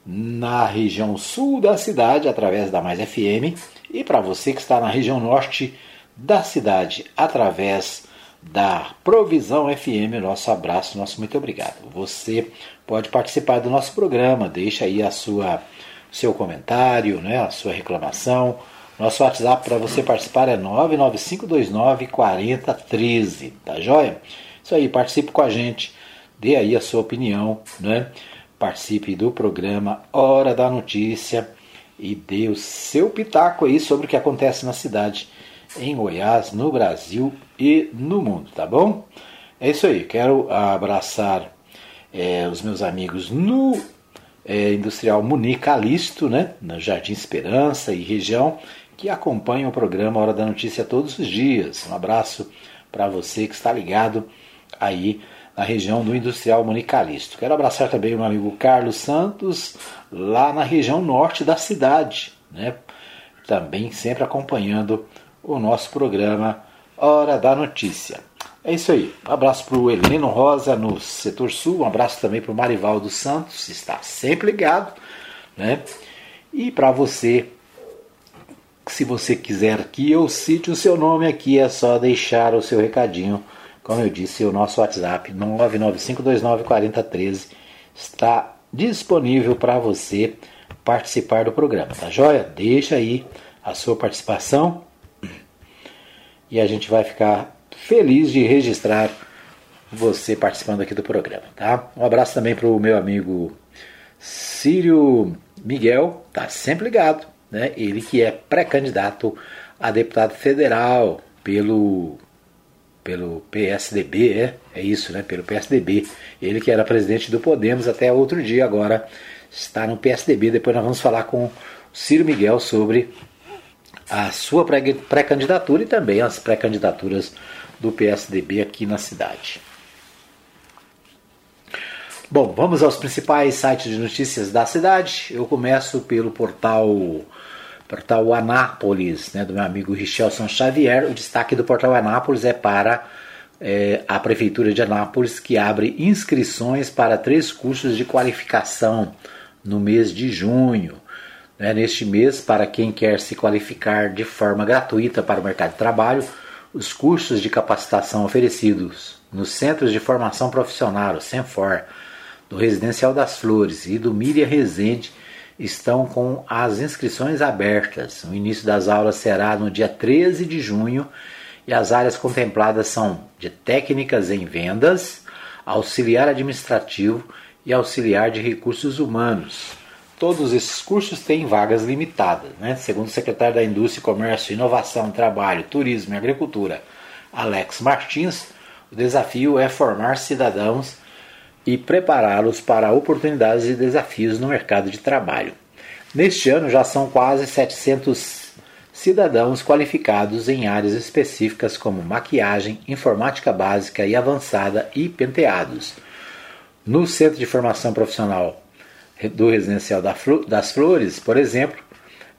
na região sul da cidade através da Mais FM e para você que está na região norte da cidade através da Provisão FM, nosso abraço, nosso muito obrigado. Você pode participar do nosso programa, deixa aí a sua seu comentário, né, a sua reclamação. Nosso WhatsApp para você participar é 99529 4013, tá joia? Isso aí, participe com a gente, dê aí a sua opinião, né? Participe do programa Hora da Notícia e dê o seu pitaco aí sobre o que acontece na cidade, em Goiás, no Brasil e no mundo, tá bom? É isso aí, quero abraçar é, os meus amigos no é, Industrial Municalisto, né, no Jardim Esperança e região, que acompanham o programa Hora da Notícia todos os dias. Um abraço para você que está ligado aí na região do Industrial Municalisto. Quero abraçar também o meu amigo Carlos Santos, lá na região norte da cidade, né? também sempre acompanhando o nosso programa Hora da Notícia. É isso aí. Um abraço para o Heleno Rosa no setor sul, um abraço também para o Marivaldo Santos, está sempre ligado. Né? E para você, se você quiser que eu cite o seu nome aqui, é só deixar o seu recadinho como eu disse, o nosso WhatsApp 995294013 está disponível para você participar do programa, tá joia? Deixa aí a sua participação e a gente vai ficar feliz de registrar você participando aqui do programa, tá? Um abraço também para o meu amigo Círio Miguel, tá sempre ligado, né? Ele que é pré-candidato a deputado federal pelo pelo PSDB, é, é isso, né? Pelo PSDB. Ele que era presidente do Podemos até outro dia, agora está no PSDB. Depois nós vamos falar com Ciro Miguel sobre a sua pré-candidatura e também as pré-candidaturas do PSDB aqui na cidade. Bom, vamos aos principais sites de notícias da cidade. Eu começo pelo portal portal Anápolis, né, do meu amigo Richelson Xavier. O destaque do portal Anápolis é para é, a Prefeitura de Anápolis, que abre inscrições para três cursos de qualificação no mês de junho. Né, neste mês, para quem quer se qualificar de forma gratuita para o mercado de trabalho, os cursos de capacitação oferecidos nos Centros de Formação Profissional, o CENFOR, do Residencial das Flores e do Miriam Rezende, estão com as inscrições abertas. O início das aulas será no dia 13 de junho e as áreas contempladas são de técnicas em vendas, auxiliar administrativo e auxiliar de recursos humanos. Todos esses cursos têm vagas limitadas, né? segundo o secretário da Indústria, Comércio, Inovação, Trabalho, Turismo e Agricultura, Alex Martins. O desafio é formar cidadãos e prepará-los para oportunidades e desafios no mercado de trabalho. Neste ano já são quase 700 cidadãos qualificados em áreas específicas como maquiagem, informática básica e avançada e penteados. No Centro de Formação Profissional do Residencial das Flores, por exemplo,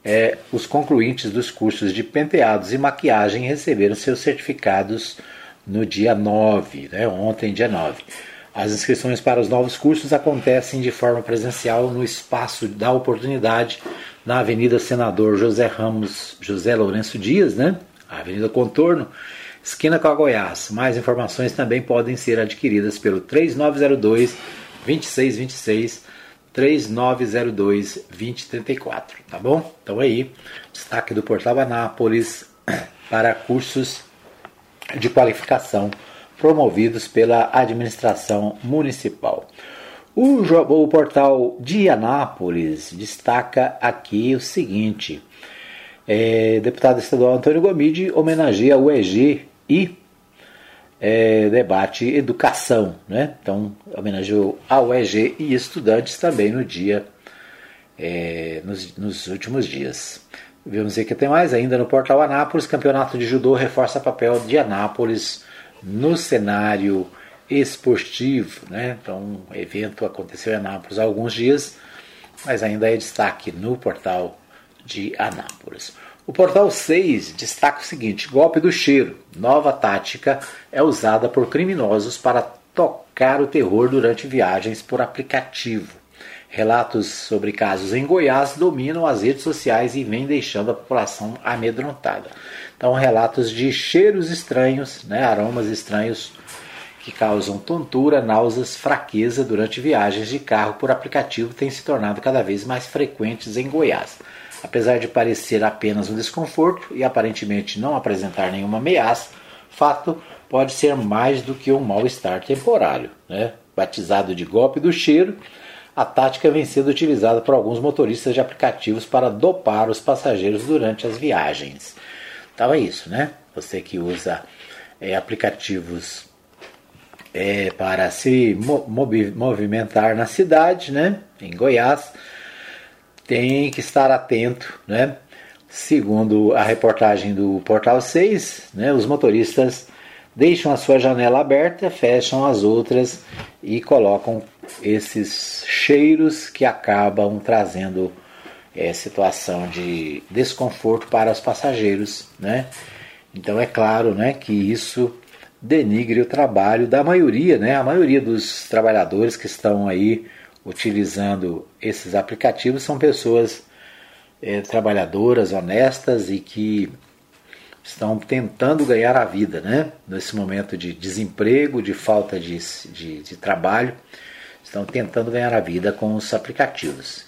é, os concluintes dos cursos de penteados e maquiagem receberam seus certificados no dia 9, né, ontem, dia 9. As inscrições para os novos cursos acontecem de forma presencial no espaço da oportunidade na Avenida Senador José Ramos José Lourenço Dias, né? Avenida Contorno, esquina com a Goiás. Mais informações também podem ser adquiridas pelo 3902 2626 3902 2034, tá bom? Então aí, destaque do Portal Anápolis para cursos de qualificação promovidos pela administração municipal. O, o portal de Anápolis destaca aqui o seguinte: é, deputado estadual Antônio Gomide homenageia o EG e é, debate educação, né? Então homenageou ao EG e estudantes também no dia, é, nos, nos últimos dias. Vamos ver que tem mais ainda no portal Anápolis, campeonato de judô reforça papel de Anápolis no cenário esportivo. Né? Então, o evento aconteceu em Anápolis há alguns dias, mas ainda é destaque no portal de Anápolis. O portal 6 destaca o seguinte: golpe do cheiro. Nova tática é usada por criminosos para tocar o terror durante viagens por aplicativo. Relatos sobre casos em Goiás dominam as redes sociais e vêm deixando a população amedrontada. Então, relatos de cheiros estranhos, né, aromas estranhos que causam tontura, náuseas, fraqueza durante viagens de carro por aplicativo têm se tornado cada vez mais frequentes em Goiás. Apesar de parecer apenas um desconforto e aparentemente não apresentar nenhuma ameaça, fato pode ser mais do que um mal-estar temporário. Né? Batizado de golpe do cheiro, a tática vem sendo utilizada por alguns motoristas de aplicativos para dopar os passageiros durante as viagens. É isso, né? Você que usa é, aplicativos é, para se movimentar na cidade, né? Em Goiás, tem que estar atento, né? Segundo a reportagem do Portal 6, né, os motoristas deixam a sua janela aberta, fecham as outras e colocam esses cheiros que acabam trazendo é, situação de desconforto para os passageiros, né? Então é claro, né, que isso denigre o trabalho da maioria, né? A maioria dos trabalhadores que estão aí utilizando esses aplicativos são pessoas é, trabalhadoras, honestas e que estão tentando ganhar a vida, né? Nesse momento de desemprego, de falta de, de, de trabalho, estão tentando ganhar a vida com os aplicativos.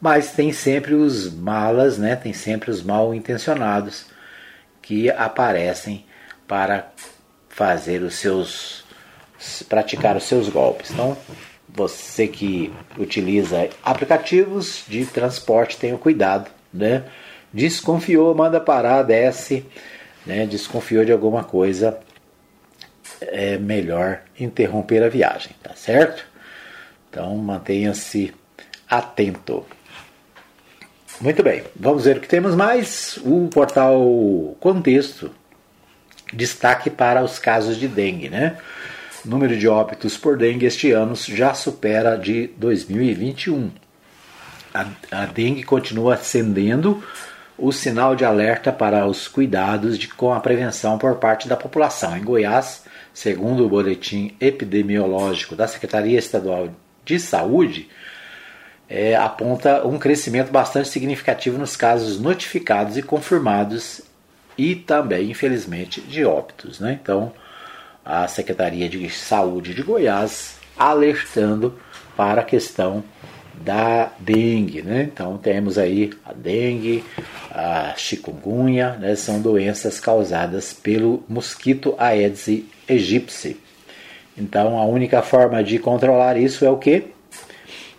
Mas tem sempre os malas, né? Tem sempre os mal intencionados que aparecem para fazer os seus praticar os seus golpes. Então, você que utiliza aplicativos de transporte, tenha cuidado, né? Desconfiou, manda parar, desce, né? Desconfiou de alguma coisa, é melhor interromper a viagem, tá certo? Então mantenha-se atento. Muito bem, vamos ver o que temos mais. O portal Contexto destaque para os casos de dengue, né? O número de óbitos por dengue este ano já supera de 2021. A, a dengue continua acendendo o sinal de alerta para os cuidados de, com a prevenção por parte da população. Em Goiás, segundo o boletim epidemiológico da Secretaria Estadual de Saúde, é, aponta um crescimento bastante significativo nos casos notificados e confirmados e também, infelizmente, de óbitos. Né? Então, a Secretaria de Saúde de Goiás alertando para a questão da dengue. Né? Então, temos aí a dengue, a chikungunya, né? são doenças causadas pelo mosquito Aedes aegypti. Então, a única forma de controlar isso é o que?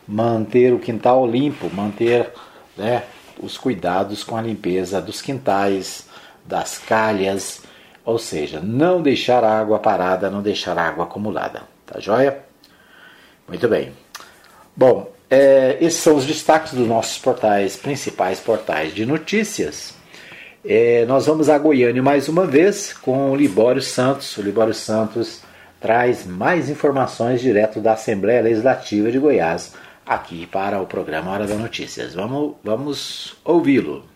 Manter o quintal limpo, manter né, os cuidados com a limpeza dos quintais, das calhas, ou seja, não deixar a água parada, não deixar a água acumulada. Tá joia? Muito bem. Bom, é, esses são os destaques dos nossos portais, principais portais de notícias. É, nós vamos a Goiânia mais uma vez com o Libório Santos. O Libório Santos traz mais informações direto da Assembleia Legislativa de Goiás aqui para o programa Hora da Notícias. Vamos, vamos ouvi-lo.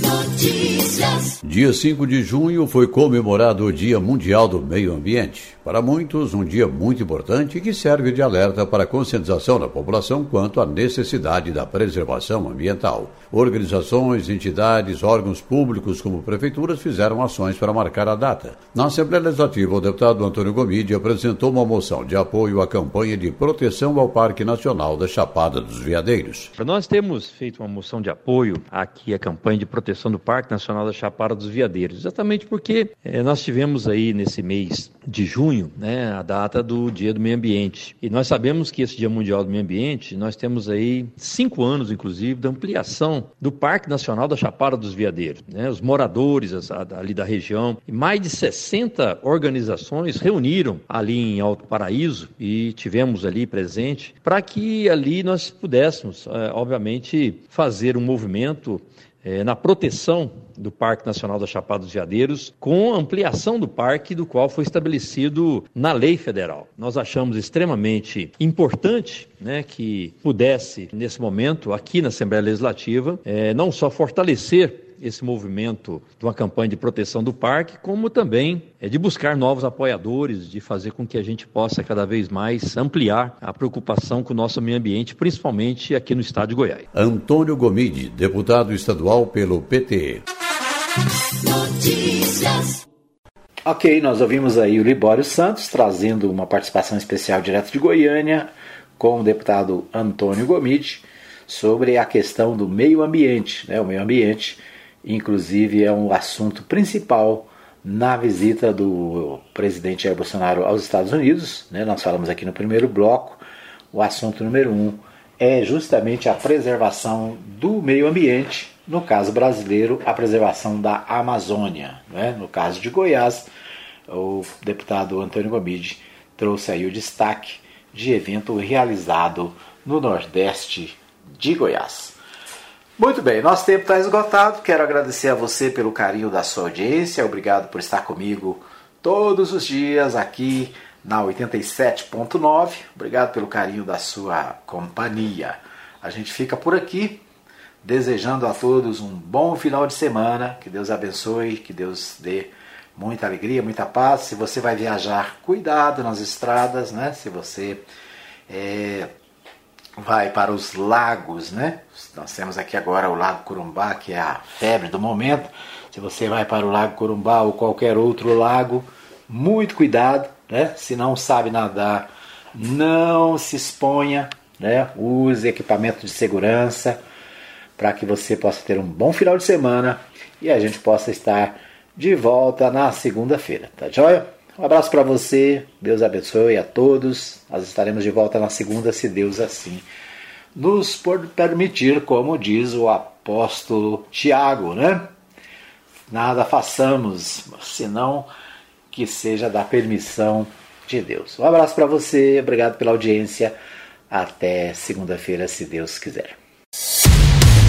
Notícias. Dia 5 de junho foi comemorado o Dia Mundial do Meio Ambiente. Para muitos, um dia muito importante que serve de alerta para a conscientização da população quanto à necessidade da preservação ambiental. Organizações, entidades, órgãos públicos como prefeituras fizeram ações para marcar a data. Na Assembleia Legislativa, o deputado Antônio Gomide apresentou uma moção de apoio à campanha de proteção ao Parque Nacional da Chapada dos Veadeiros. Nós temos feito uma moção de apoio aqui à campanha de proteção do Parque Nacional da Chapada dos Veadeiros, exatamente porque é, nós tivemos aí nesse mês de junho, né, a data do Dia do Meio Ambiente. E nós sabemos que esse Dia Mundial do Meio Ambiente, nós temos aí cinco anos, inclusive, da ampliação do Parque Nacional da Chapada dos Veadeiros. Né? Os moradores ali da região, mais de 60 organizações reuniram ali em Alto Paraíso e tivemos ali presente para que ali nós pudéssemos, é, obviamente, fazer um movimento é, na proteção do Parque Nacional da Chapada dos Veadeiros, com ampliação do parque, do qual foi estabelecido na lei federal. Nós achamos extremamente importante né, que pudesse, nesse momento, aqui na Assembleia Legislativa, é, não só fortalecer esse movimento de uma campanha de proteção do parque, como também é de buscar novos apoiadores, de fazer com que a gente possa cada vez mais ampliar a preocupação com o nosso meio ambiente, principalmente aqui no estado de Goiás. Antônio Gomide, deputado estadual pelo PT. Notícias. Ok, nós ouvimos aí o Libório Santos trazendo uma participação especial direto de Goiânia com o deputado Antônio Gomide sobre a questão do meio ambiente. Né? O meio ambiente inclusive é um assunto principal na visita do presidente Jair Bolsonaro aos Estados Unidos. Né? Nós falamos aqui no primeiro bloco, o assunto número um é justamente a preservação do meio ambiente, no caso brasileiro, a preservação da Amazônia. Né? No caso de Goiás, o deputado Antônio Gomide trouxe aí o destaque de evento realizado no Nordeste de Goiás. Muito bem, nosso tempo está esgotado. Quero agradecer a você pelo carinho da sua audiência. Obrigado por estar comigo todos os dias aqui na 87.9. Obrigado pelo carinho da sua companhia. A gente fica por aqui, desejando a todos um bom final de semana. Que Deus abençoe, que Deus dê muita alegria, muita paz. Se você vai viajar, cuidado nas estradas, né? Se você é, vai para os lagos, né? Nós temos aqui agora o Lago Corumbá, que é a febre do momento. Se você vai para o Lago Corumbá ou qualquer outro lago, muito cuidado, né? Se não sabe nadar, não se exponha, né? Use equipamento de segurança para que você possa ter um bom final de semana e a gente possa estar de volta na segunda-feira, tá joia? Um abraço para você, Deus abençoe a todos. Nós estaremos de volta na segunda, se Deus assim nos permitir, como diz o apóstolo Tiago, né? Nada façamos, senão que seja da permissão de Deus. Um abraço para você, obrigado pela audiência. Até segunda-feira, se Deus quiser.